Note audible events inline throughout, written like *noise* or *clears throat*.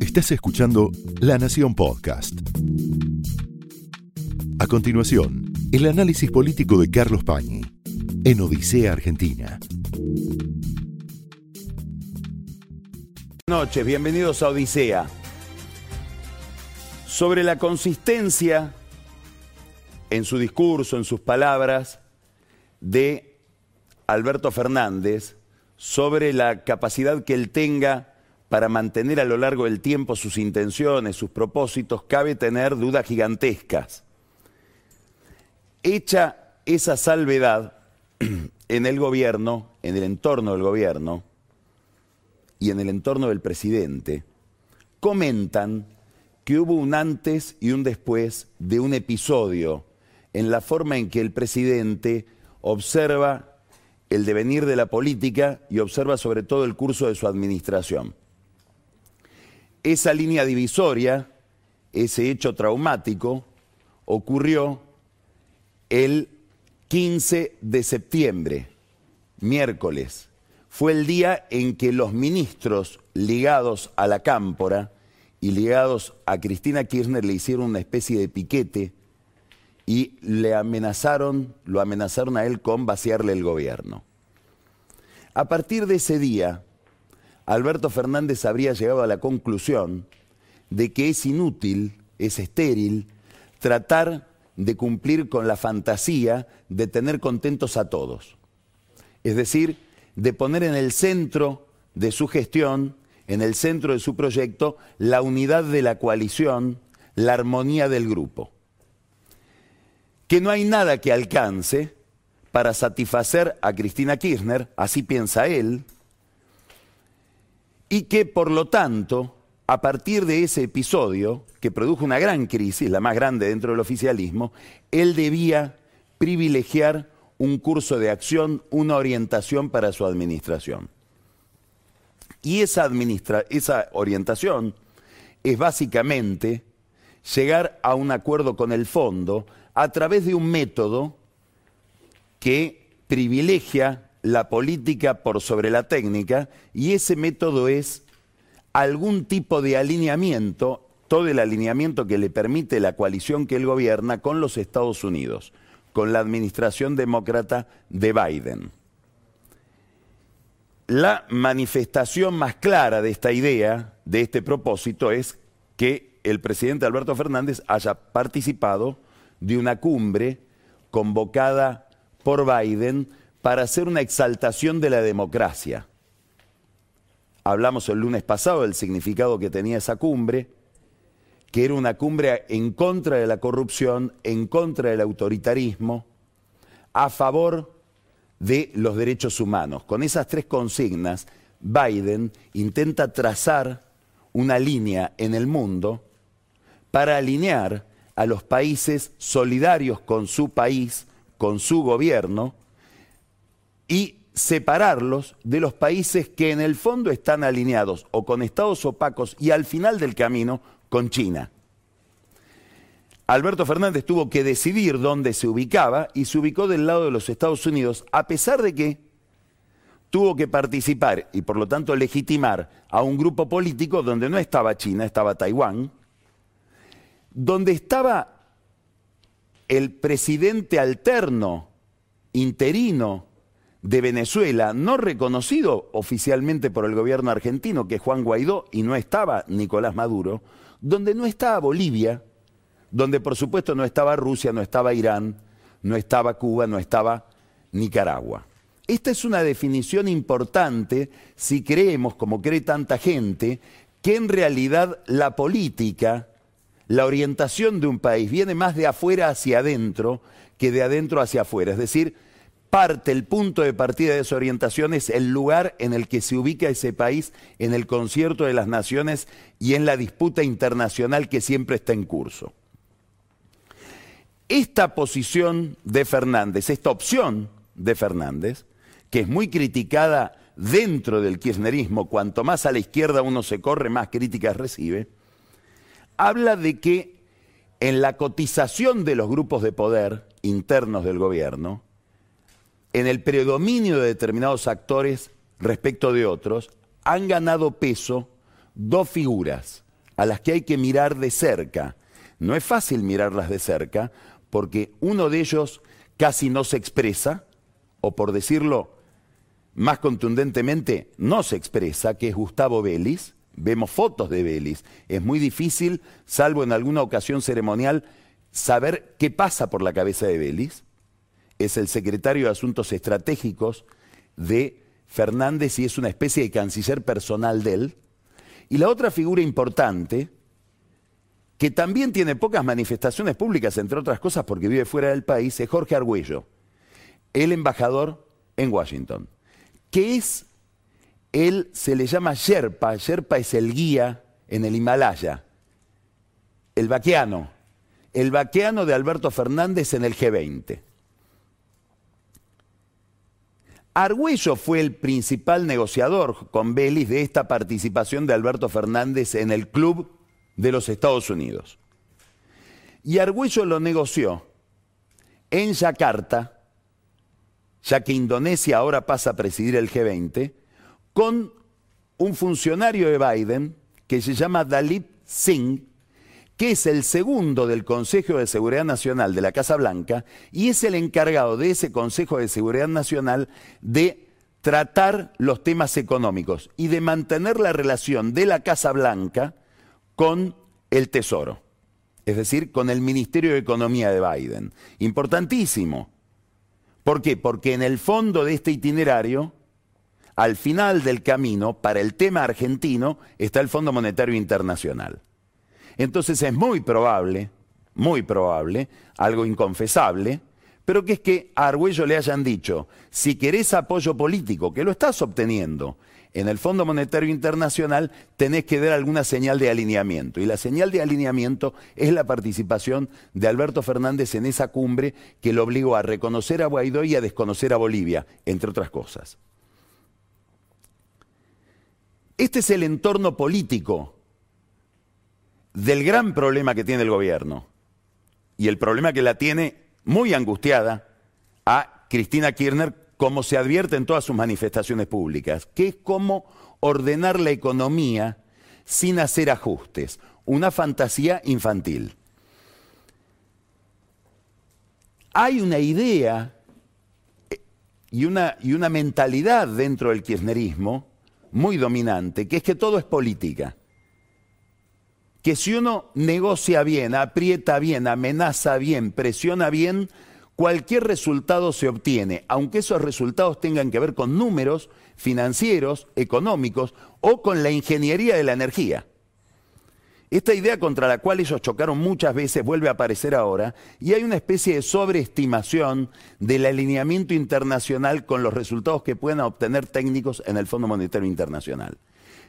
Estás escuchando La Nación Podcast. A continuación, el análisis político de Carlos Pañi en Odisea Argentina. Buenas noches, bienvenidos a Odisea. Sobre la consistencia en su discurso, en sus palabras, de Alberto Fernández, sobre la capacidad que él tenga para mantener a lo largo del tiempo sus intenciones, sus propósitos, cabe tener dudas gigantescas. Hecha esa salvedad *clears throat* en el gobierno, en el entorno del gobierno y en el entorno del presidente, comentan que hubo un antes y un después de un episodio en la forma en que el presidente observa el devenir de la política y observa sobre todo el curso de su administración. Esa línea divisoria, ese hecho traumático, ocurrió el 15 de septiembre, miércoles. Fue el día en que los ministros ligados a la cámpora y ligados a Cristina Kirchner le hicieron una especie de piquete y le amenazaron, lo amenazaron a él con vaciarle el gobierno. A partir de ese día, Alberto Fernández habría llegado a la conclusión de que es inútil, es estéril, tratar de cumplir con la fantasía de tener contentos a todos. Es decir, de poner en el centro de su gestión, en el centro de su proyecto, la unidad de la coalición, la armonía del grupo. Que no hay nada que alcance para satisfacer a Cristina Kirchner, así piensa él, y que por lo tanto, a partir de ese episodio, que produjo una gran crisis, la más grande dentro del oficialismo, él debía privilegiar un curso de acción, una orientación para su administración. Y esa, esa orientación es básicamente llegar a un acuerdo con el fondo a través de un método que privilegia la política por sobre la técnica y ese método es algún tipo de alineamiento, todo el alineamiento que le permite la coalición que él gobierna con los Estados Unidos, con la administración demócrata de Biden. La manifestación más clara de esta idea, de este propósito, es que el presidente Alberto Fernández haya participado de una cumbre convocada por Biden para hacer una exaltación de la democracia. Hablamos el lunes pasado del significado que tenía esa cumbre, que era una cumbre en contra de la corrupción, en contra del autoritarismo, a favor de los derechos humanos. Con esas tres consignas, Biden intenta trazar una línea en el mundo para alinear a los países solidarios con su país, con su gobierno, y separarlos de los países que en el fondo están alineados o con estados opacos y al final del camino con China. Alberto Fernández tuvo que decidir dónde se ubicaba y se ubicó del lado de los Estados Unidos, a pesar de que tuvo que participar y por lo tanto legitimar a un grupo político donde no estaba China, estaba Taiwán, donde estaba el presidente alterno, interino de Venezuela, no reconocido oficialmente por el gobierno argentino, que es Juan Guaidó, y no estaba Nicolás Maduro, donde no estaba Bolivia, donde por supuesto no estaba Rusia, no estaba Irán, no estaba Cuba, no estaba Nicaragua. Esta es una definición importante si creemos, como cree tanta gente, que en realidad la política, la orientación de un país viene más de afuera hacia adentro que de adentro hacia afuera. Es decir, parte, el punto de partida de esa orientación es el lugar en el que se ubica ese país en el concierto de las naciones y en la disputa internacional que siempre está en curso. Esta posición de Fernández, esta opción de Fernández, que es muy criticada dentro del kirchnerismo, cuanto más a la izquierda uno se corre, más críticas recibe, habla de que en la cotización de los grupos de poder internos del gobierno, en el predominio de determinados actores respecto de otros, han ganado peso dos figuras a las que hay que mirar de cerca. No es fácil mirarlas de cerca porque uno de ellos casi no se expresa, o por decirlo más contundentemente, no se expresa, que es Gustavo Vélez. Vemos fotos de Vélez. Es muy difícil, salvo en alguna ocasión ceremonial, saber qué pasa por la cabeza de Vélez. Es el secretario de Asuntos Estratégicos de Fernández y es una especie de canciller personal de él. Y la otra figura importante, que también tiene pocas manifestaciones públicas, entre otras cosas porque vive fuera del país, es Jorge Argüello, el embajador en Washington, que es, él se le llama Sherpa, Sherpa es el guía en el Himalaya, el vaqueano, el vaqueano de Alberto Fernández en el G20. Argüello fue el principal negociador con Vélez de esta participación de Alberto Fernández en el Club de los Estados Unidos. Y Argüello lo negoció en Yakarta, ya que Indonesia ahora pasa a presidir el G20, con un funcionario de Biden que se llama Dalit Singh, que es el segundo del Consejo de Seguridad Nacional de la Casa Blanca y es el encargado de ese Consejo de Seguridad Nacional de tratar los temas económicos y de mantener la relación de la Casa Blanca con el Tesoro, es decir, con el Ministerio de Economía de Biden. Importantísimo. ¿Por qué? Porque en el fondo de este itinerario, al final del camino, para el tema argentino, está el Fondo Monetario Internacional. Entonces es muy probable, muy probable, algo inconfesable, pero que es que a Argüello le hayan dicho, si querés apoyo político, que lo estás obteniendo en el Fondo Monetario Internacional, tenés que dar alguna señal de alineamiento. Y la señal de alineamiento es la participación de Alberto Fernández en esa cumbre que lo obligó a reconocer a Guaidó y a desconocer a Bolivia, entre otras cosas. Este es el entorno político del gran problema que tiene el gobierno y el problema que la tiene muy angustiada a Cristina Kirchner, como se advierte en todas sus manifestaciones públicas, que es cómo ordenar la economía sin hacer ajustes, una fantasía infantil. Hay una idea eh, y una, y una mentalidad dentro del kirchnerismo muy dominante, que es que todo es política que si uno negocia bien, aprieta bien, amenaza bien, presiona bien, cualquier resultado se obtiene, aunque esos resultados tengan que ver con números financieros, económicos o con la ingeniería de la energía. Esta idea contra la cual ellos chocaron muchas veces vuelve a aparecer ahora y hay una especie de sobreestimación del alineamiento internacional con los resultados que puedan obtener técnicos en el Fondo Monetario Internacional.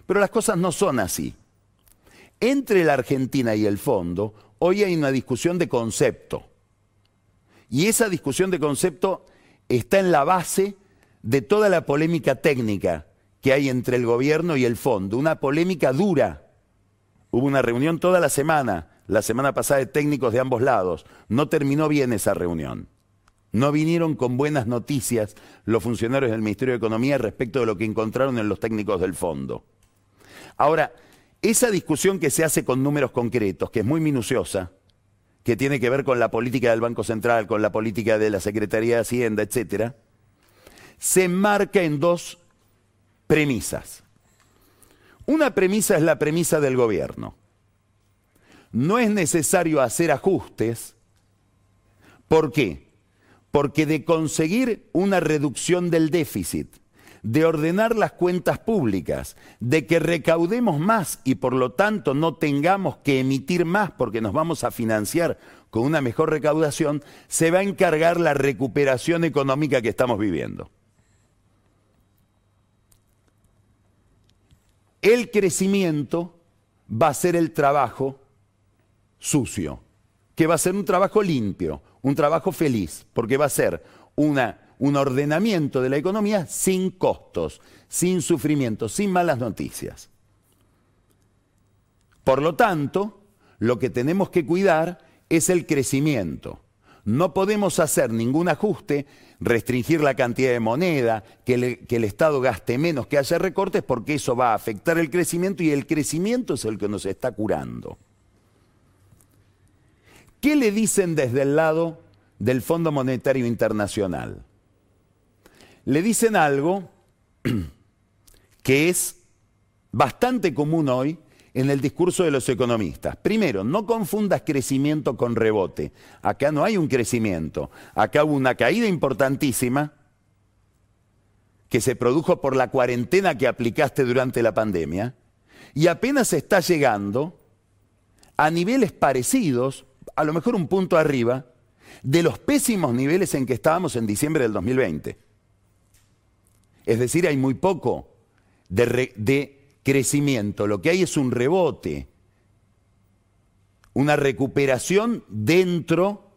Pero las cosas no son así entre la Argentina y el fondo, hoy hay una discusión de concepto. Y esa discusión de concepto está en la base de toda la polémica técnica que hay entre el gobierno y el fondo, una polémica dura. Hubo una reunión toda la semana, la semana pasada de técnicos de ambos lados. No terminó bien esa reunión. No vinieron con buenas noticias los funcionarios del Ministerio de Economía respecto de lo que encontraron en los técnicos del fondo. Ahora, esa discusión que se hace con números concretos, que es muy minuciosa, que tiene que ver con la política del Banco Central, con la política de la Secretaría de Hacienda, etcétera, se enmarca en dos premisas. Una premisa es la premisa del gobierno. No es necesario hacer ajustes. ¿Por qué? Porque de conseguir una reducción del déficit de ordenar las cuentas públicas, de que recaudemos más y por lo tanto no tengamos que emitir más porque nos vamos a financiar con una mejor recaudación, se va a encargar la recuperación económica que estamos viviendo. El crecimiento va a ser el trabajo sucio, que va a ser un trabajo limpio, un trabajo feliz, porque va a ser una un ordenamiento de la economía sin costos, sin sufrimiento, sin malas noticias. Por lo tanto, lo que tenemos que cuidar es el crecimiento, no podemos hacer ningún ajuste, restringir la cantidad de moneda, que, el Estado gaste menos, que haya recortes, porque eso va a afectar el crecimiento y el crecimiento es el que nos está curando. ¿Qué le dicen desde el lado del Fondo Monetario Internacional? Le dicen algo *clears throat* que es bastante común hoy en el discurso de los economistas. Primero, no confundas crecimiento con rebote. Acá no hay un crecimiento. Acá hubo una caída importantísima que se produjo por la cuarentena que aplicaste durante la pandemia y apenas está llegando a niveles parecidos, a lo mejor un punto arriba, de los pésimos niveles en que estábamos en diciembre del 2020. Es decir, hay muy poco de, crecimiento, lo que hay es un rebote, una recuperación dentro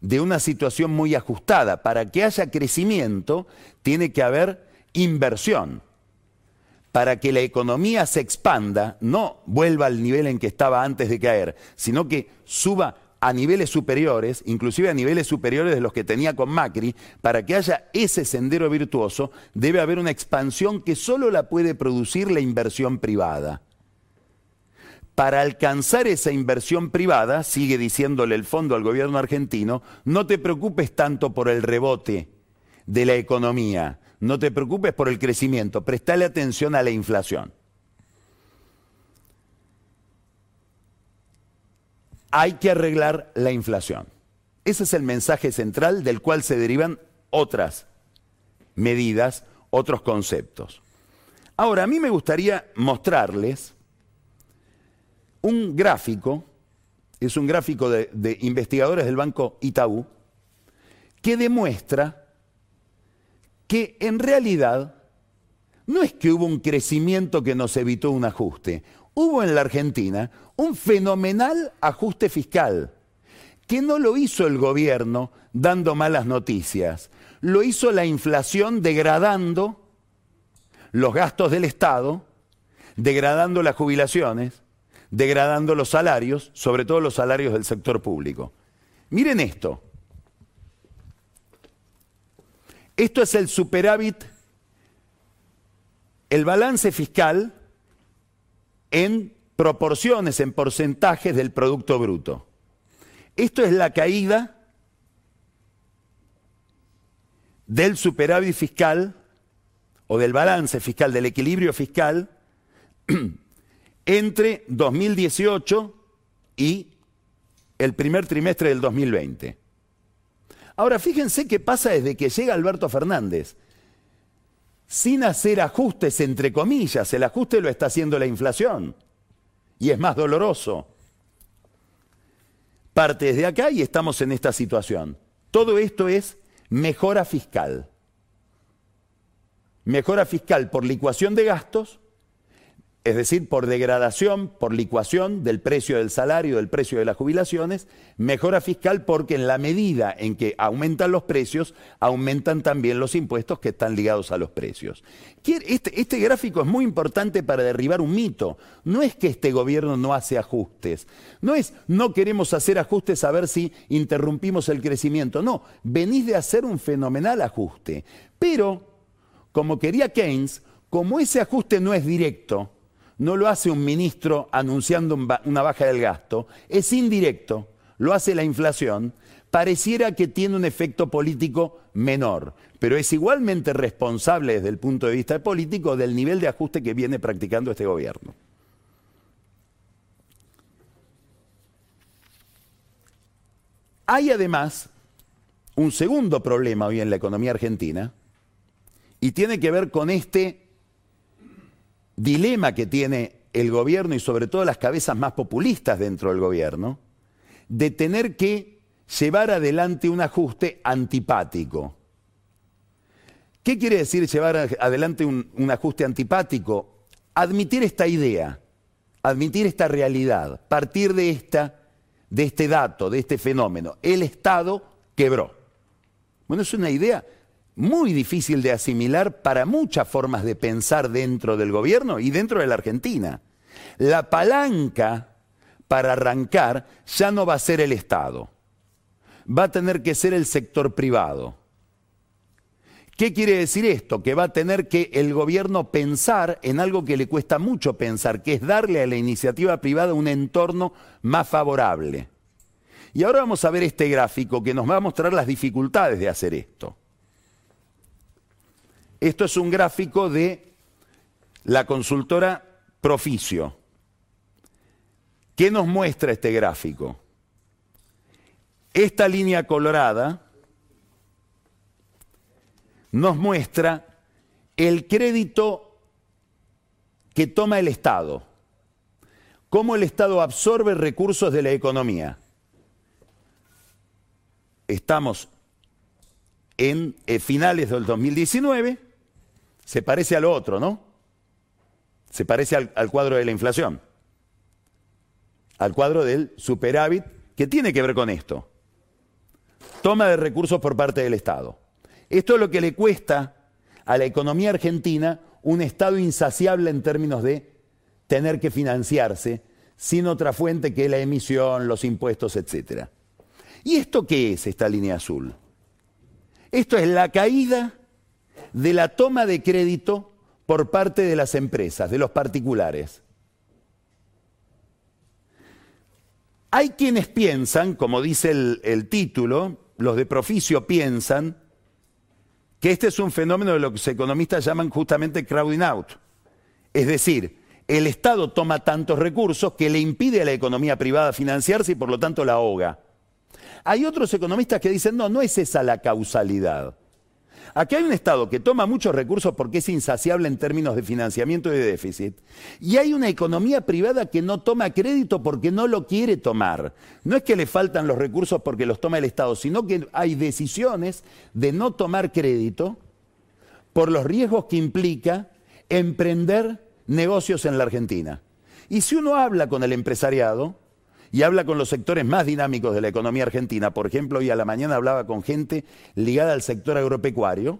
de una situación muy ajustada. Para que haya crecimiento tiene que haber inversión. Para que la economía se expanda, no vuelva al nivel en que estaba antes de caer, sino que suba a niveles superiores, inclusive a niveles superiores de los que tenía con Macri, para que haya ese sendero virtuoso, debe haber una expansión que solo la puede producir la inversión privada. Para alcanzar esa inversión privada, sigue diciéndole el fondo al gobierno argentino, no te preocupes tanto por el rebote de la economía, no te preocupes por el crecimiento, prestale atención a la inflación. Hay que arreglar la inflación. Ese es el mensaje central del cual se derivan otras medidas, otros conceptos. Ahora, a mí me gustaría mostrarles un gráfico, es un gráfico de, investigadores del Banco Itaú, que demuestra que en realidad no es que hubo un crecimiento que nos evitó un ajuste, hubo en la Argentina un fenomenal ajuste fiscal, que no lo hizo el gobierno dando malas noticias, lo hizo la inflación degradando los gastos del Estado, degradando las jubilaciones, degradando los salarios, sobre todo los salarios del sector público. Miren esto. Esto es el superávit, el balance fiscal en proporciones, en porcentajes del Producto Bruto. Esto es la caída del superávit fiscal o del balance fiscal, del equilibrio fiscal, *clears throat* entre 2018 y el primer trimestre del 2020. Ahora, fíjense qué pasa desde que llega Alberto Fernández. Sin hacer ajustes, entre comillas, el ajuste lo está haciendo la inflación y es más doloroso. Parte desde acá y estamos en esta situación. Todo esto es mejora fiscal. Mejora fiscal por licuación de gastos es decir, por degradación, por licuación del precio del salario, del precio de las jubilaciones, mejora fiscal porque en la medida en que aumentan los precios, aumentan también los impuestos que están ligados a los precios. Este, este, gráfico es muy importante para derribar un mito. No es que este gobierno no hace ajustes, no es no queremos hacer ajustes a ver si interrumpimos el crecimiento, no, venís de hacer un fenomenal ajuste. Pero, como quería Keynes, como ese ajuste no es directo, no lo hace un ministro anunciando una baja del gasto, es indirecto, lo hace la inflación, pareciera que tiene un efecto político menor, pero es igualmente responsable desde el punto de vista político del nivel de ajuste que viene practicando este gobierno. Hay además un segundo problema hoy en la economía argentina y tiene que ver con este dilema que tiene el gobierno y sobre todo las cabezas más populistas dentro del gobierno, de tener que llevar adelante un ajuste antipático. ¿Qué quiere decir llevar adelante un, un, ajuste antipático? Admitir esta idea, admitir esta realidad, partir de, esta, de este dato, de este fenómeno. El Estado quebró. Bueno, es una idea muy difícil de asimilar para muchas formas de pensar dentro del gobierno y dentro de la Argentina. La palanca para arrancar ya no va a ser el Estado. va a tener que ser el sector privado. ¿Qué quiere decir esto? Que va a tener que el gobierno pensar en algo que le cuesta mucho pensar, que es darle a la iniciativa privada un entorno más favorable. Y ahora vamos a ver este gráfico que nos va a mostrar las dificultades de hacer esto. Esto es un gráfico de la consultora Proficio. ¿Qué nos muestra este gráfico? Esta línea colorada nos muestra el crédito que toma el Estado, cómo el Estado absorbe recursos de la economía. Estamos en eh, finales del 2019, se parece al otro, ¿no? Se parece al, al cuadro de la inflación, al cuadro del superávit, que tiene que ver con esto. Toma de recursos por parte del Estado. Esto es lo que le cuesta a la economía argentina un Estado insaciable en términos de tener que financiarse sin otra fuente que la emisión, los impuestos, etc. ¿Y esto qué es esta línea azul? Esto es la caída de la toma de crédito por parte de las empresas, de los particulares. Hay quienes piensan, como dice el, título, los de Proficio piensan, que este es un fenómeno de lo que los economistas llaman justamente crowding out. Es decir, el Estado toma tantos recursos que le impide a la economía privada financiarse y por lo tanto la ahoga. Hay otros economistas que dicen, no, no es esa la causalidad. Aquí hay un Estado que toma muchos recursos porque es insaciable en términos de financiamiento y de déficit. Y hay una economía privada que no toma crédito porque no lo quiere tomar. No es que le faltan los recursos porque los toma el Estado, sino que hay decisiones de no tomar crédito por los riesgos que implica emprender negocios en la Argentina. Y si uno habla con el empresariado, y habla con los sectores más dinámicos de la economía argentina. Por ejemplo, hoy a la mañana hablaba con gente ligada al sector agropecuario,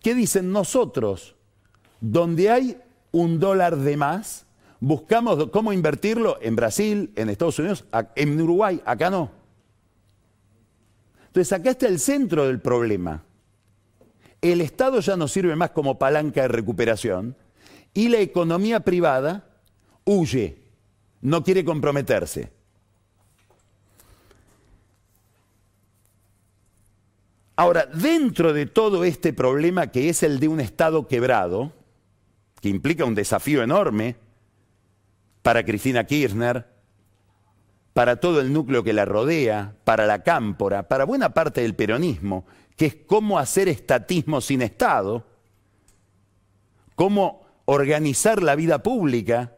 que dicen nosotros, donde hay un dólar de más, buscamos cómo invertirlo en Brasil, en Estados Unidos, en Uruguay, acá no. Entonces acá está el centro del problema. El Estado ya no sirve más como palanca de recuperación y la economía privada huye no quiere comprometerse. Ahora, dentro de todo este problema que es el de un Estado quebrado, que implica un desafío enorme para Cristina Kirchner, para todo el núcleo que la rodea, para la cámpora, para buena parte del peronismo, que es cómo hacer estatismo sin Estado, cómo organizar la vida pública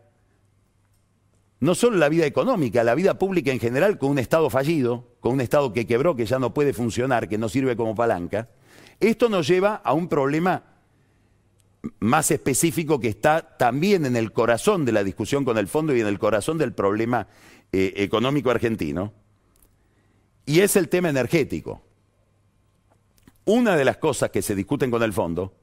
no solo la vida económica, la vida pública en general con un Estado fallido, con un Estado que quebró, que ya no puede funcionar, que no sirve como palanca, esto nos lleva a un problema más específico que está también en el corazón de la discusión con el fondo y en el corazón del problema eh, económico argentino, y es el tema energético. Una de las cosas que se discuten con el fondo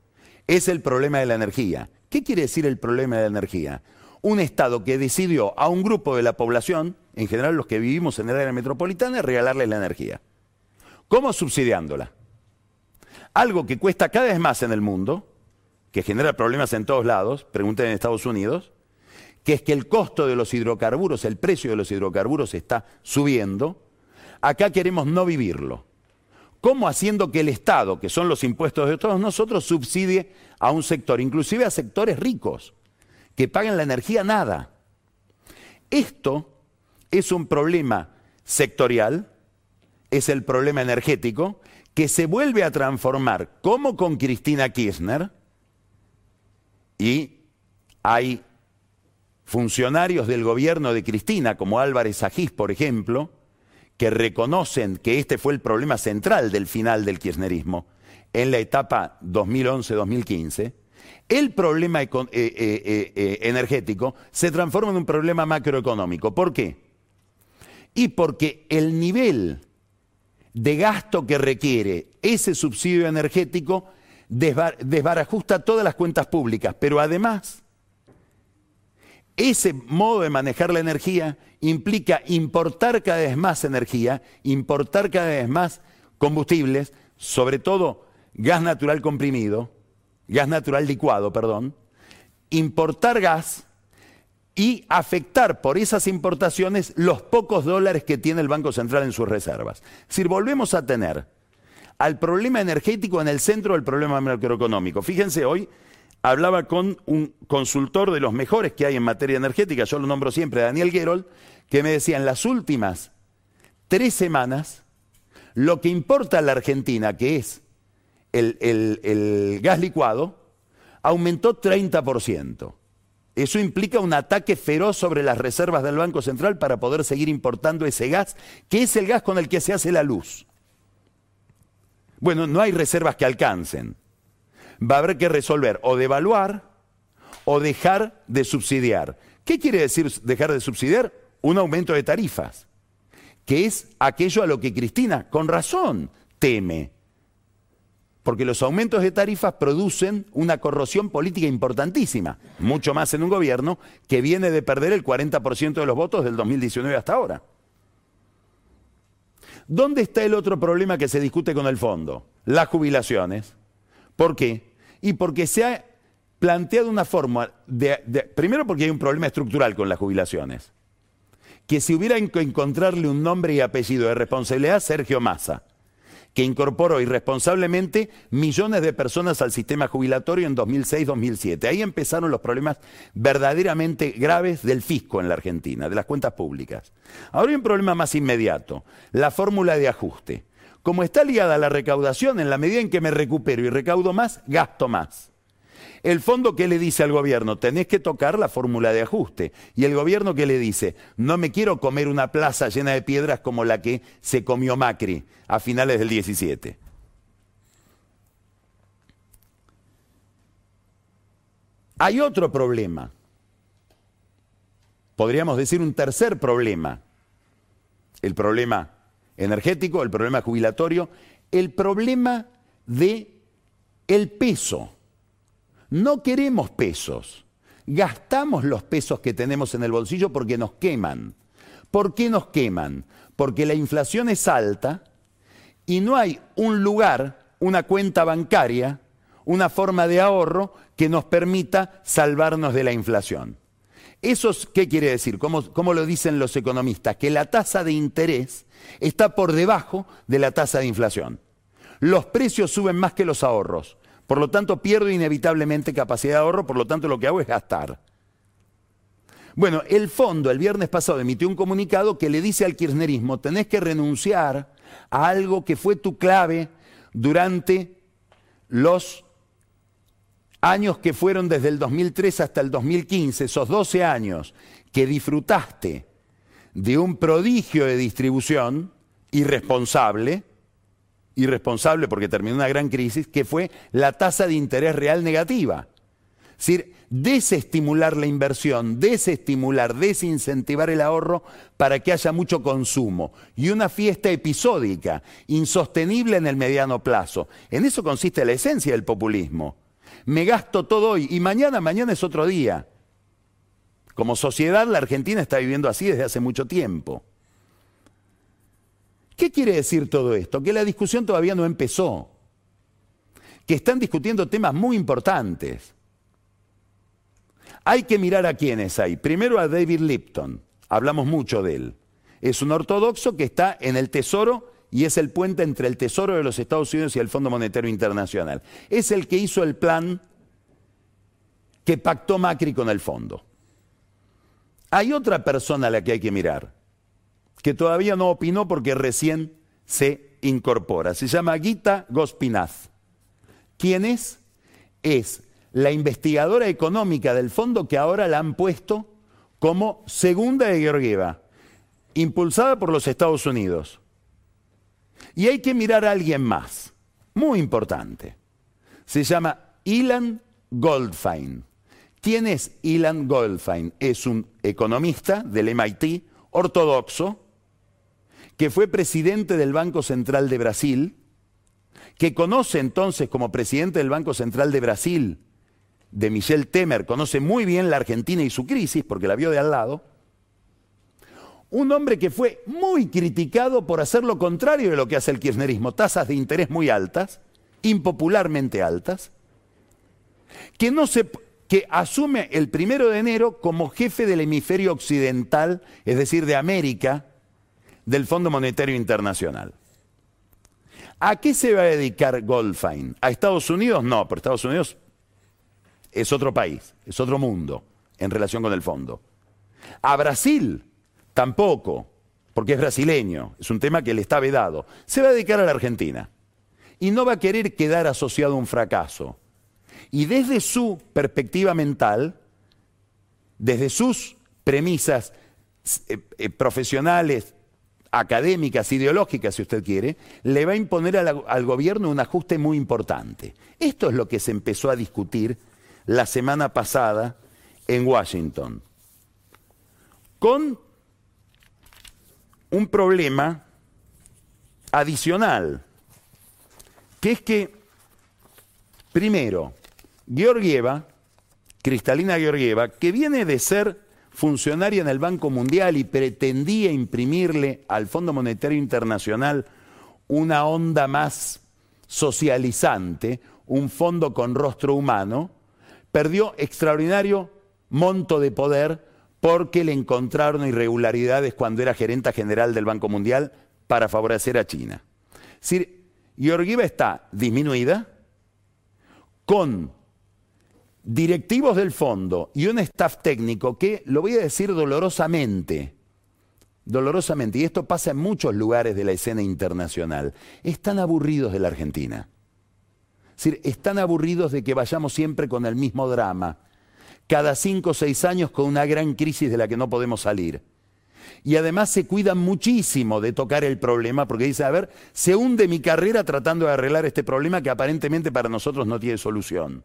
es el problema de la energía. ¿Qué quiere decir el problema de la energía? Un Estado que decidió a un grupo de la población, en general los que vivimos en el área metropolitana, regalarles la energía. ¿Cómo subsidiándola? Algo que cuesta cada vez más en el mundo, que genera problemas en todos lados, pregunten en Estados Unidos, que es que el costo de los hidrocarburos, el precio de los hidrocarburos está subiendo, acá queremos no vivirlo. ¿Cómo haciendo que el Estado, que son los impuestos de todos nosotros, subsidie a un sector, inclusive a sectores ricos? Que pagan la energía nada. Esto es un problema sectorial, es el problema energético, que se vuelve a transformar como con Cristina Kirchner, y hay funcionarios del gobierno de Cristina, como Álvarez Agís, por ejemplo, que reconocen que este fue el problema central del final del kirchnerismo en la etapa 2011-2015, el problema eh, eh, eh, energético se transforma en un problema macroeconómico. ¿Por qué? Y porque el nivel de gasto que requiere ese subsidio energético desbarajusta todas las cuentas públicas, pero además ese modo de manejar la energía implica importar cada vez más energía, importar cada vez más combustibles, sobre todo gas natural comprimido, gas natural licuado, perdón, importar gas y afectar por esas importaciones los pocos dólares que tiene el Banco Central en sus reservas. Es decir, volvemos a tener al problema energético en el centro del problema macroeconómico. Fíjense, hoy hablaba con un consultor de los mejores que hay en materia energética, yo lo nombro siempre, Daniel Gerold, que me decía en las últimas tres semanas, lo que importa a la Argentina, que es el, gas licuado, aumentó 30%. Eso implica un ataque feroz sobre las reservas del Banco Central para poder seguir importando ese gas, que es el gas con el que se hace la luz. Bueno, no hay reservas que alcancen. Va a haber que resolver o devaluar o dejar de subsidiar. ¿Qué quiere decir dejar de subsidiar? Un aumento de tarifas, que es aquello a lo que Cristina, con razón, teme porque los aumentos de tarifas producen una corrosión política importantísima, mucho más en un gobierno que viene de perder el 40% de los votos del 2019 hasta ahora. ¿Dónde está el otro problema que se discute con el fondo? Las jubilaciones. ¿Por qué? Y porque se ha planteado una forma de, primero porque hay un problema estructural con las jubilaciones, que si hubiera que encontrarle un nombre y apellido de responsabilidad, Sergio Massa que incorporó irresponsablemente millones de personas al sistema jubilatorio en 2006-2007. Ahí empezaron los problemas verdaderamente graves del fisco en la Argentina, de las cuentas públicas. Ahora hay un problema más inmediato, la fórmula de ajuste. Como está ligada a la recaudación, en la medida en que me recupero y recaudo más, gasto más. El fondo que le dice al gobierno, tenés que tocar la fórmula de ajuste. Y el gobierno que le dice, no me quiero comer una plaza llena de piedras como la que se comió Macri a finales del 17. Hay otro problema. Podríamos decir un tercer problema. El problema energético, el problema jubilatorio, el problema de el peso. No queremos pesos. Gastamos los pesos que tenemos en el bolsillo porque nos queman. ¿Por qué nos queman? Porque la inflación es alta y no hay un lugar, una cuenta bancaria, una forma de ahorro que nos permita salvarnos de la inflación. ¿Eso qué quiere decir? ¿Cómo, lo dicen los economistas? Que la tasa de interés está por debajo de la tasa de inflación. Los precios suben más que los ahorros. Por lo tanto, pierdo inevitablemente capacidad de ahorro, por lo tanto lo que hago es gastar. Bueno, el fondo el viernes pasado emitió un comunicado que le dice al kirchnerismo, tenés que renunciar a algo que fue tu clave durante los años que fueron desde el 2003 hasta el 2015, esos 12 años que disfrutaste de un prodigio de distribución irresponsable, irresponsable porque terminó una gran crisis, que fue la tasa de interés real negativa. Es decir, desestimular la inversión, desestimular, desincentivar el ahorro para que haya mucho consumo y una fiesta episódica, insostenible en el mediano plazo. En eso consiste la esencia del populismo. Me gasto todo hoy y mañana, mañana es otro día. Como sociedad, la Argentina está viviendo así desde hace mucho tiempo. ¿Qué quiere decir todo esto? Que la discusión todavía no empezó, que están discutiendo temas muy importantes. Hay que mirar a quiénes hay. Primero a David Lipton, hablamos mucho de él. Es un ortodoxo que está en el Tesoro y es el puente entre el Tesoro de los Estados Unidos y el Fondo Monetario Internacional. Es el que hizo el plan que pactó Macri con el fondo. Hay otra persona a la que hay que mirar, que todavía no opinó porque recién se incorpora. Se llama Gita Gospinaz. ¿Quién es? Es la investigadora económica del fondo que ahora la han puesto como segunda de Georgieva, impulsada por los Estados Unidos. Y hay que mirar a alguien más, muy importante. Se llama Ilan Goldfein. ¿Quién es Ilan Goldfein? Es un economista del MIT, ortodoxo, que fue presidente del Banco Central de Brasil, que conoce entonces como presidente del Banco Central de Brasil de Michel Temer, conoce muy bien la Argentina y su crisis, porque la vio de al lado. Un hombre que fue muy criticado por hacer lo contrario de lo que hace el kirchnerismo, tasas de interés muy altas, impopularmente altas, que, no se, que asume el primero de enero como jefe del hemisferio occidental, es decir, de América, del Fondo Monetario Internacional. ¿A qué se va a dedicar Goldfein? ¿A Estados Unidos? No, pero Estados Unidos es otro país, es otro mundo en relación con el fondo. A Brasil tampoco, porque es brasileño, es un tema que le está vedado. Se va a dedicar a la Argentina y no va a querer quedar asociado a un fracaso. Y desde su perspectiva mental, desde sus premisas eh, eh, profesionales, académicas, ideológicas, si usted quiere, le va a imponer al, gobierno un ajuste muy importante. Esto es lo que se empezó a discutir la semana pasada en Washington, con un problema adicional, que es que, primero, Georgieva, Cristalina Georgieva, que viene de ser funcionaria en el Banco Mundial y pretendía imprimirle al Fondo Monetario Internacional una onda más socializante, un fondo con rostro humano, perdió extraordinario monto de poder porque le encontraron irregularidades cuando era gerenta general del Banco Mundial para favorecer a China. Es decir, Georgieva está disminuida con directivos del fondo y un staff técnico que, lo voy a decir dolorosamente, dolorosamente, y esto pasa en muchos lugares de la escena internacional, están aburridos de la Argentina. Es decir, están aburridos de que vayamos siempre con el mismo drama, cada cinco o seis años con una gran crisis de la que no podemos salir. Y además se cuidan muchísimo de tocar el problema porque dice, a ver, se hunde mi carrera tratando de arreglar este problema que aparentemente para nosotros no tiene solución.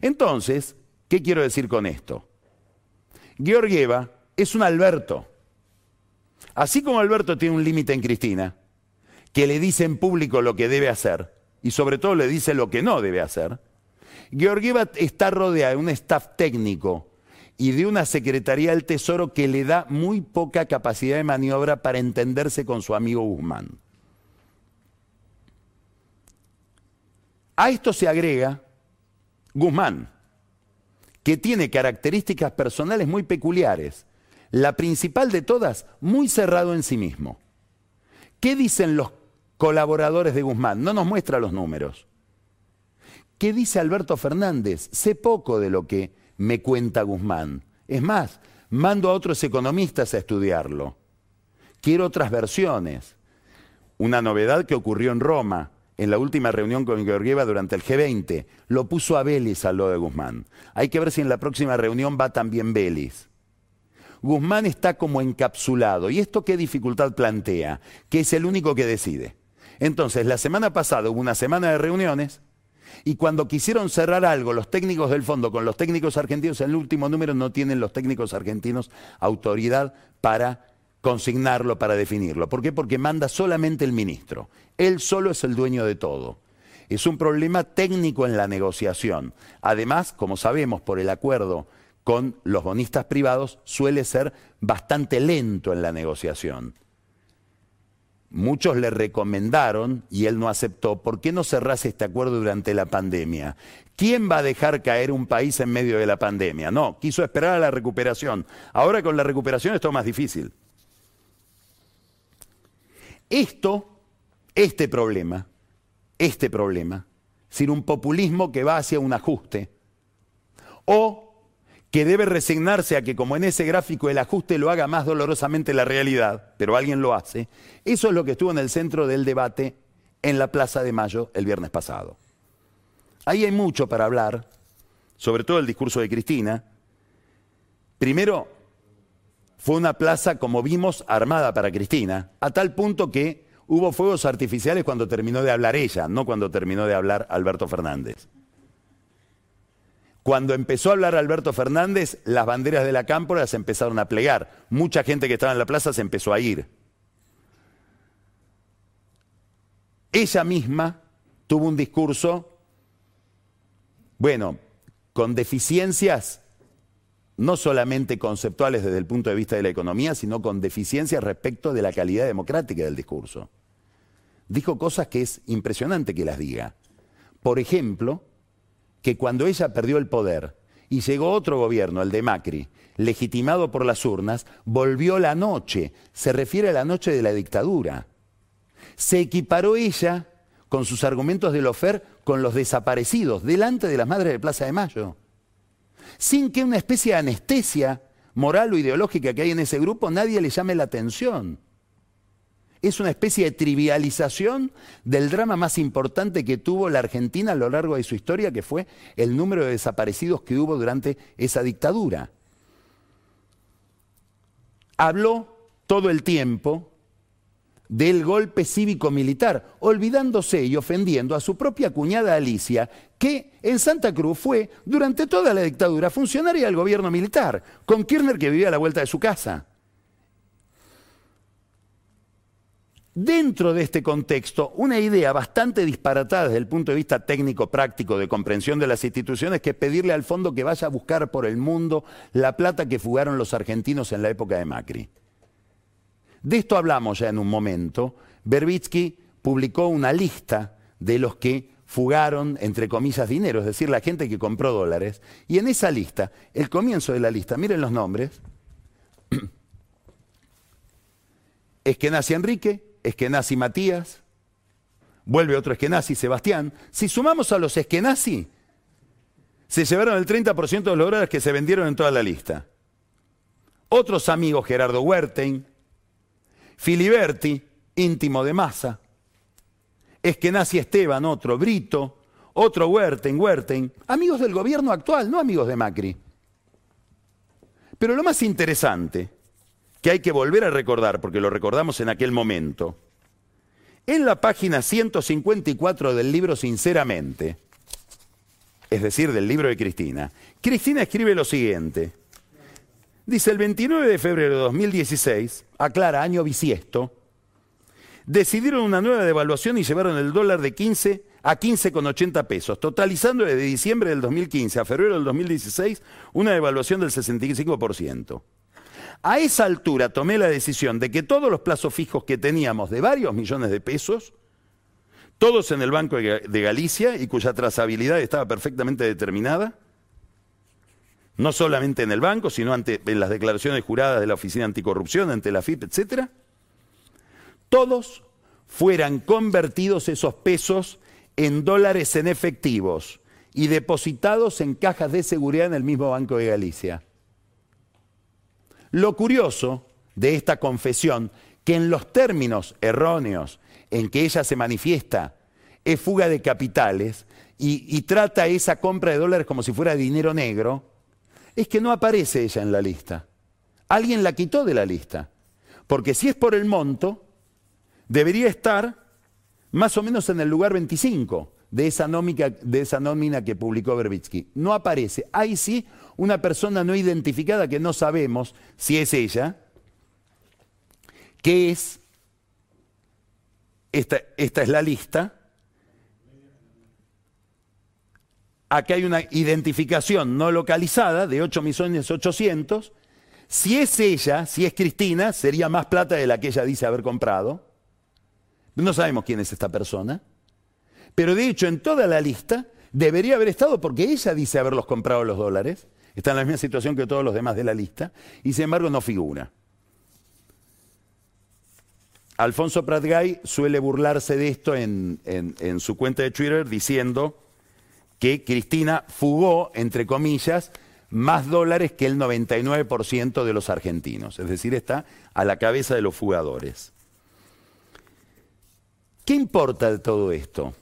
Entonces, ¿qué quiero decir con esto? Georgieva es un Alberto. Así como Alberto tiene un límite en Cristina, que le dice en público lo que debe hacer, y sobre todo le dice lo que no debe hacer, Georgieva está rodeada de un staff técnico y de una Secretaría del Tesoro que le da muy poca capacidad de maniobra para entenderse con su amigo Guzmán. A esto se agrega Guzmán, que tiene características personales muy peculiares. La principal de todas, muy cerrado en sí mismo. ¿Qué dicen los colaboradores de Guzmán? No nos muestra los números. ¿Qué dice Alberto Fernández? Sé poco de lo que me cuenta Guzmán. Es más, mando a otros economistas a estudiarlo. Quiero otras versiones. Una novedad que ocurrió en Roma en la última reunión con Georgieva durante el G20, lo puso a Belis al lado de Guzmán. Hay que ver si en la próxima reunión va también Belis. Guzmán está como encapsulado. ¿Y esto qué dificultad plantea? Que es el único que decide. Entonces, la semana pasada hubo una semana de reuniones y cuando quisieron cerrar algo los técnicos del fondo con los técnicos argentinos, en el último número no tienen los técnicos argentinos autoridad para consignarlo, para definirlo. ¿Por qué? Porque manda solamente el ministro. Él solo es el dueño de todo. Es un problema técnico en la negociación. Además, como sabemos por el acuerdo con los bonistas privados, suele ser bastante lento en la negociación. Muchos le recomendaron, y él no aceptó, ¿por qué no cerrase este acuerdo durante la pandemia? ¿Quién va a dejar caer un país en medio de la pandemia? No, quiso esperar a la recuperación. Ahora con la recuperación es todo más difícil. Esto, este problema, este problema, sin un populismo que va hacia un ajuste, o que debe resignarse a que como en ese gráfico el ajuste lo haga más dolorosamente la realidad, pero alguien lo hace, eso es lo que estuvo en el centro del debate en la Plaza de Mayo el viernes pasado. Ahí hay mucho para hablar, sobre todo el discurso de Cristina. Primero, fue una plaza, como vimos, armada para Cristina, a tal punto que hubo fuegos artificiales cuando terminó de hablar ella, no cuando terminó de hablar Alberto Fernández. Cuando empezó a hablar Alberto Fernández, las banderas de la cámpora se empezaron a plegar. Mucha gente que estaba en la plaza se empezó a ir. Ella misma tuvo un discurso, bueno, con deficiencias no solamente conceptuales desde el punto de vista de la economía, sino con deficiencias respecto de la calidad democrática del discurso. Dijo cosas que es impresionante que las diga. Por ejemplo, que cuando ella perdió el poder y llegó otro gobierno, el de Macri, legitimado por las urnas, volvió la noche, se refiere a la noche de la dictadura. Se equiparó ella con sus argumentos de Lofer con los desaparecidos delante de las madres de Plaza de Mayo sin que una especie de anestesia moral o ideológica que hay en ese grupo nadie le llame la atención. Es una especie de trivialización del drama más importante que tuvo la Argentina a lo largo de su historia, que fue el número de desaparecidos que hubo durante esa dictadura. Habló todo el tiempo del golpe cívico-militar, olvidándose y ofendiendo a su propia cuñada Alicia, que en Santa Cruz fue, durante toda la dictadura, funcionaria del gobierno militar, con Kirchner que vivía a la vuelta de su casa. Dentro de este contexto, una idea bastante disparatada desde el punto de vista técnico-práctico de comprensión de las instituciones, que es pedirle al fondo que vaya a buscar por el mundo la plata que fugaron los argentinos en la época de Macri. De esto hablamos ya en un momento. Berbitsky publicó una lista de los que fugaron, entre comillas, dinero, es decir, la gente que compró dólares. Y en esa lista, el comienzo de la lista, miren los nombres. Es que nace Enrique, es que nace Matías, vuelve otro Eskenazi, Sebastián. Si sumamos a los Eskenazi, se llevaron el 30% de los dólares que se vendieron en toda la lista. Otros amigos, Gerardo Huertein, Filiberti, íntimo de Massa, Eskenazi Esteban, otro, Brito, otro Huerten, Huerten, amigos del gobierno actual, no amigos de Macri. Pero lo más interesante, que hay que volver a recordar, porque lo recordamos en aquel momento, en la página 154 del libro Sinceramente, es decir, del libro de Cristina, Cristina escribe lo siguiente. Dice, el 29 de febrero de 2016, aclara, año bisiesto, decidieron una nueva devaluación y llevaron el dólar de 15 a 15,80 pesos, totalizando desde diciembre del 2015 a febrero del 2016 una devaluación del 65%. A esa altura tomé la decisión de que todos los plazos fijos que teníamos de varios millones de pesos, todos en el Banco de Galicia y cuya trazabilidad estaba perfectamente determinada, no solamente en el banco, sino ante, en las declaraciones juradas de la Oficina Anticorrupción, ante la FIP, etcétera, todos fueran convertidos esos pesos en dólares en efectivos y depositados en cajas de seguridad en el mismo Banco de Galicia. Lo curioso de esta confesión, que en los términos erróneos en que ella se manifiesta, es fuga de capitales y, y trata esa compra de dólares como si fuera dinero negro, es que no aparece ella en la lista. Alguien la quitó de la lista. Porque si es por el monto, debería estar más o menos en el lugar 25 de esa, nómina que publicó Berbitsky. No aparece. Hay sí una persona no identificada que no sabemos si es ella, que es, esta es la lista, Aquí hay una identificación no localizada de 8 millones 800. Si es ella, si es Cristina, sería más plata de la que ella dice haber comprado. No sabemos quién es esta persona. Pero de hecho, en toda la lista debería haber estado porque ella dice haberlos comprado los dólares. Está en la misma situación que todos los demás de la lista. Y sin embargo no figura. Alfonso Pratgay suele burlarse de esto en, en su cuenta de Twitter diciendo que Cristina fugó, entre comillas, más dólares que el 99% de los argentinos. Es decir, está a la cabeza de los fugadores. ¿Qué importa de todo esto?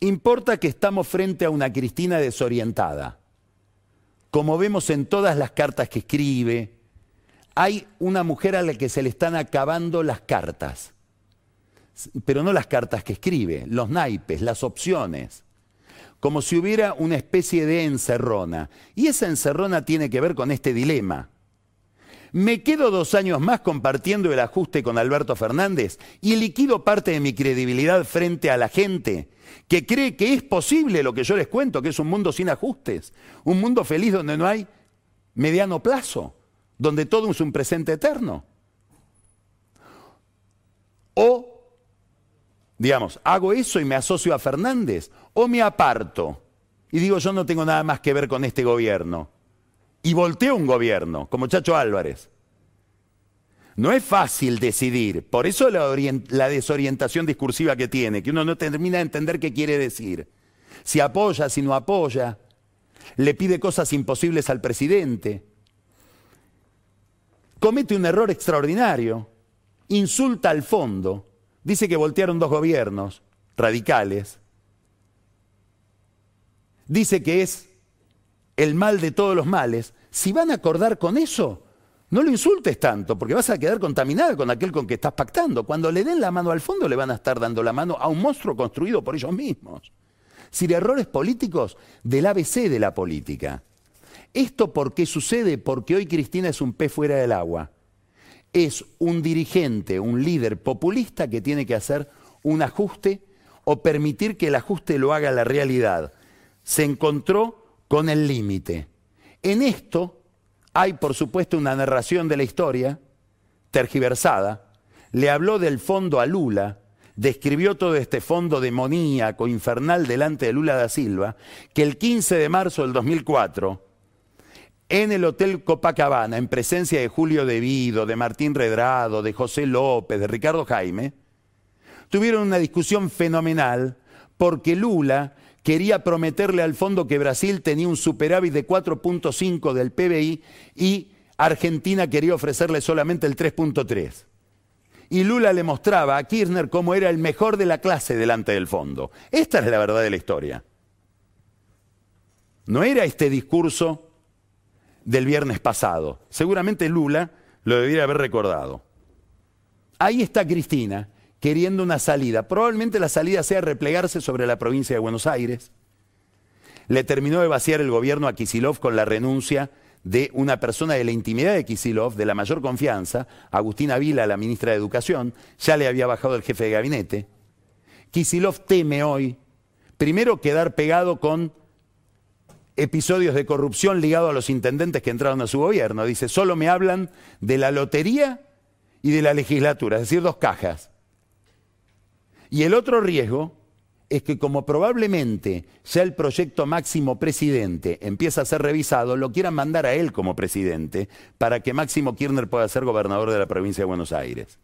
Importa que estamos frente a una Cristina desorientada. Como vemos en todas las cartas que escribe, hay una mujer a la que se le están acabando las cartas. Pero no las cartas que escribe, los naipes, las opciones como si hubiera una especie de encerrona. Y esa encerrona tiene que ver con este dilema. me quedo dos años más compartiendo el ajuste con Alberto Fernández y liquido parte de mi credibilidad frente a la gente que cree que es posible lo que yo les cuento, que es un mundo sin ajustes, un mundo feliz donde no hay mediano plazo, donde todo es un presente eterno. O, digamos, hago eso y me asocio a Fernández, o me aparto y digo yo no tengo nada más que ver con este gobierno y volteó un gobierno, como Chacho Álvarez. No es fácil decidir, por eso la, desorientación discursiva que tiene, que uno no termina de entender qué quiere decir. Si apoya, si no apoya, le pide cosas imposibles al presidente, comete un error extraordinario, insulta al fondo, dice que voltearon dos gobiernos radicales, dice que es el mal de todos los males, si van a acordar con eso, no lo insultes tanto, porque vas a quedar contaminada con aquel con que estás pactando. Cuando le den la mano al fondo, le van a estar dando la mano a un monstruo construido por ellos mismos. Sin errores políticos del ABC de la política. ¿Esto por qué sucede? Porque hoy Cristina es un pez fuera del agua. Es un dirigente, un líder populista que tiene que hacer un ajuste o permitir que el ajuste lo haga la realidad. Se encontró con el límite. En esto hay, por supuesto, una narración de la historia tergiversada. Le habló del fondo a Lula, describió todo este fondo demoníaco, infernal delante de Lula da Silva, que el 15 de marzo del 2004, en el Hotel Copacabana, en presencia de Julio De Vido, de Martín Redrado, de José López, de Ricardo Jaime, tuvieron una discusión fenomenal porque Lula quería prometerle al fondo que Brasil tenía un superávit de 4.5 del PBI y Argentina quería ofrecerle solamente el 3.3. Y Lula le mostraba a Kirchner cómo era el mejor de la clase delante del fondo. Esta es la verdad de la historia. No era este discurso del viernes pasado. Seguramente Lula lo debiera haber recordado. Ahí está Cristina, queriendo una salida. Probablemente la salida sea replegarse sobre la provincia de Buenos Aires. Le terminó de vaciar el gobierno a Kisilov con la renuncia de una persona de la intimidad de Kisilov, de la mayor confianza, Agustina Vila, la ministra de Educación, ya le había bajado el jefe de gabinete. Kisilov teme hoy, primero, quedar pegado con episodios de corrupción ligados a los intendentes que entraron a su gobierno. Dice, solo me hablan de la lotería y de la legislatura, es decir, dos cajas. Y el otro riesgo es que como probablemente ya el proyecto máximo presidente empieza a ser revisado, lo quieran mandar a él como presidente para que Máximo Kirchner pueda ser gobernador de la provincia de Buenos Aires.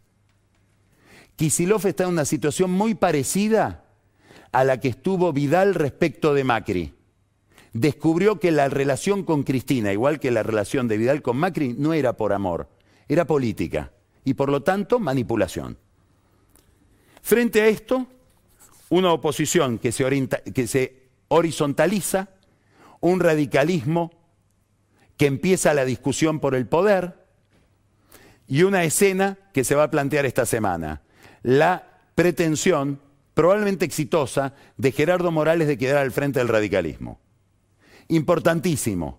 Kisilov está en una situación muy parecida a la que estuvo Vidal respecto de Macri. Descubrió que la relación con Cristina, igual que la relación de Vidal con Macri, no era por amor, era política y por lo tanto manipulación. Frente a esto, una oposición que se, horizontaliza, un radicalismo que empieza la discusión por el poder y una escena que se va a plantear esta semana. La pretensión, probablemente exitosa, de Gerardo Morales de quedar al frente del radicalismo. Importantísimo,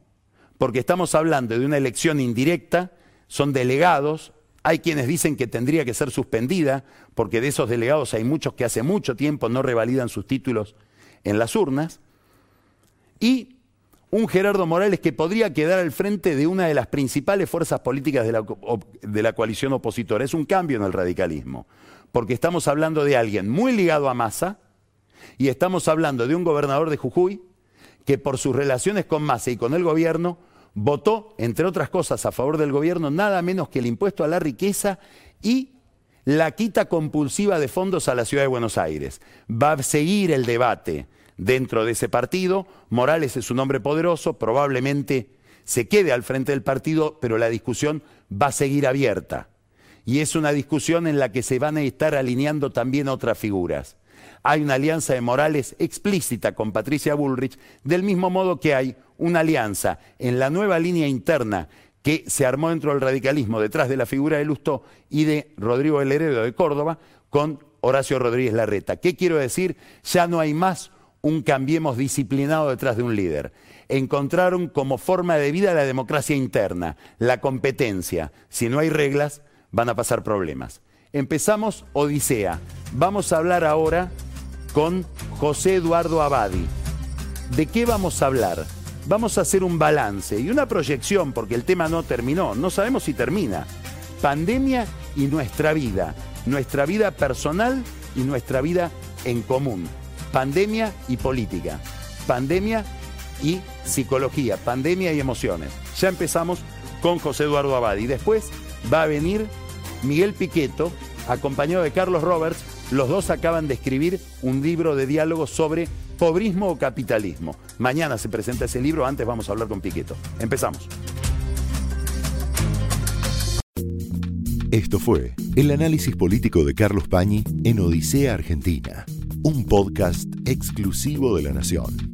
porque estamos hablando de una elección indirecta, son delegados, hay quienes dicen que tendría que ser suspendida, porque de esos delegados hay muchos que hace mucho tiempo no revalidan sus títulos en las urnas. Y un Gerardo Morales que podría quedar al frente de una de las principales fuerzas políticas de la, de la coalición opositora. Es un cambio en el radicalismo, porque estamos hablando de alguien muy ligado a Massa y estamos hablando de un gobernador de Jujuy que por sus relaciones con Massa y con el gobierno votó, entre otras cosas, a favor del gobierno nada menos que el impuesto a la riqueza y la quita compulsiva de fondos a la ciudad de Buenos Aires. Va a seguir el debate dentro de ese partido. Morales es un hombre poderoso, probablemente se quede al frente del partido, pero la discusión va a seguir abierta. Y es una discusión en la que se van a estar alineando también otras figuras. Hay una alianza de Morales explícita con Patricia Bullrich, del mismo modo que hay una alianza en la nueva línea interna que se armó dentro del radicalismo detrás de la figura de Lustó y de Rodrigo El Heredo de Córdoba con Horacio Rodríguez Larreta. ¿Qué quiero decir? Ya no hay más un cambiemos disciplinado detrás de un líder. encontraron como forma de vida la democracia interna, la competencia. Si no hay reglas, van a pasar problemas. Empezamos Odisea. Vamos a hablar ahora con José Eduardo Abadi. ¿De qué vamos a hablar? Vamos a hacer un balance y una proyección, porque el tema no terminó, no sabemos si termina. Pandemia y nuestra vida, nuestra vida personal y nuestra vida en común. Pandemia y política, pandemia y psicología, pandemia y emociones. Ya empezamos con José Eduardo Abadi. Después va a venir Miguel Piqueto, acompañado de Carlos Roberts. Los dos acaban de escribir un libro de diálogo sobre pobrismo o capitalismo. Mañana se presenta ese libro, antes vamos a hablar con Piqueto. Empezamos. Esto fue el análisis político de Carlos Pañi en Odisea Argentina, un podcast exclusivo de La Nación.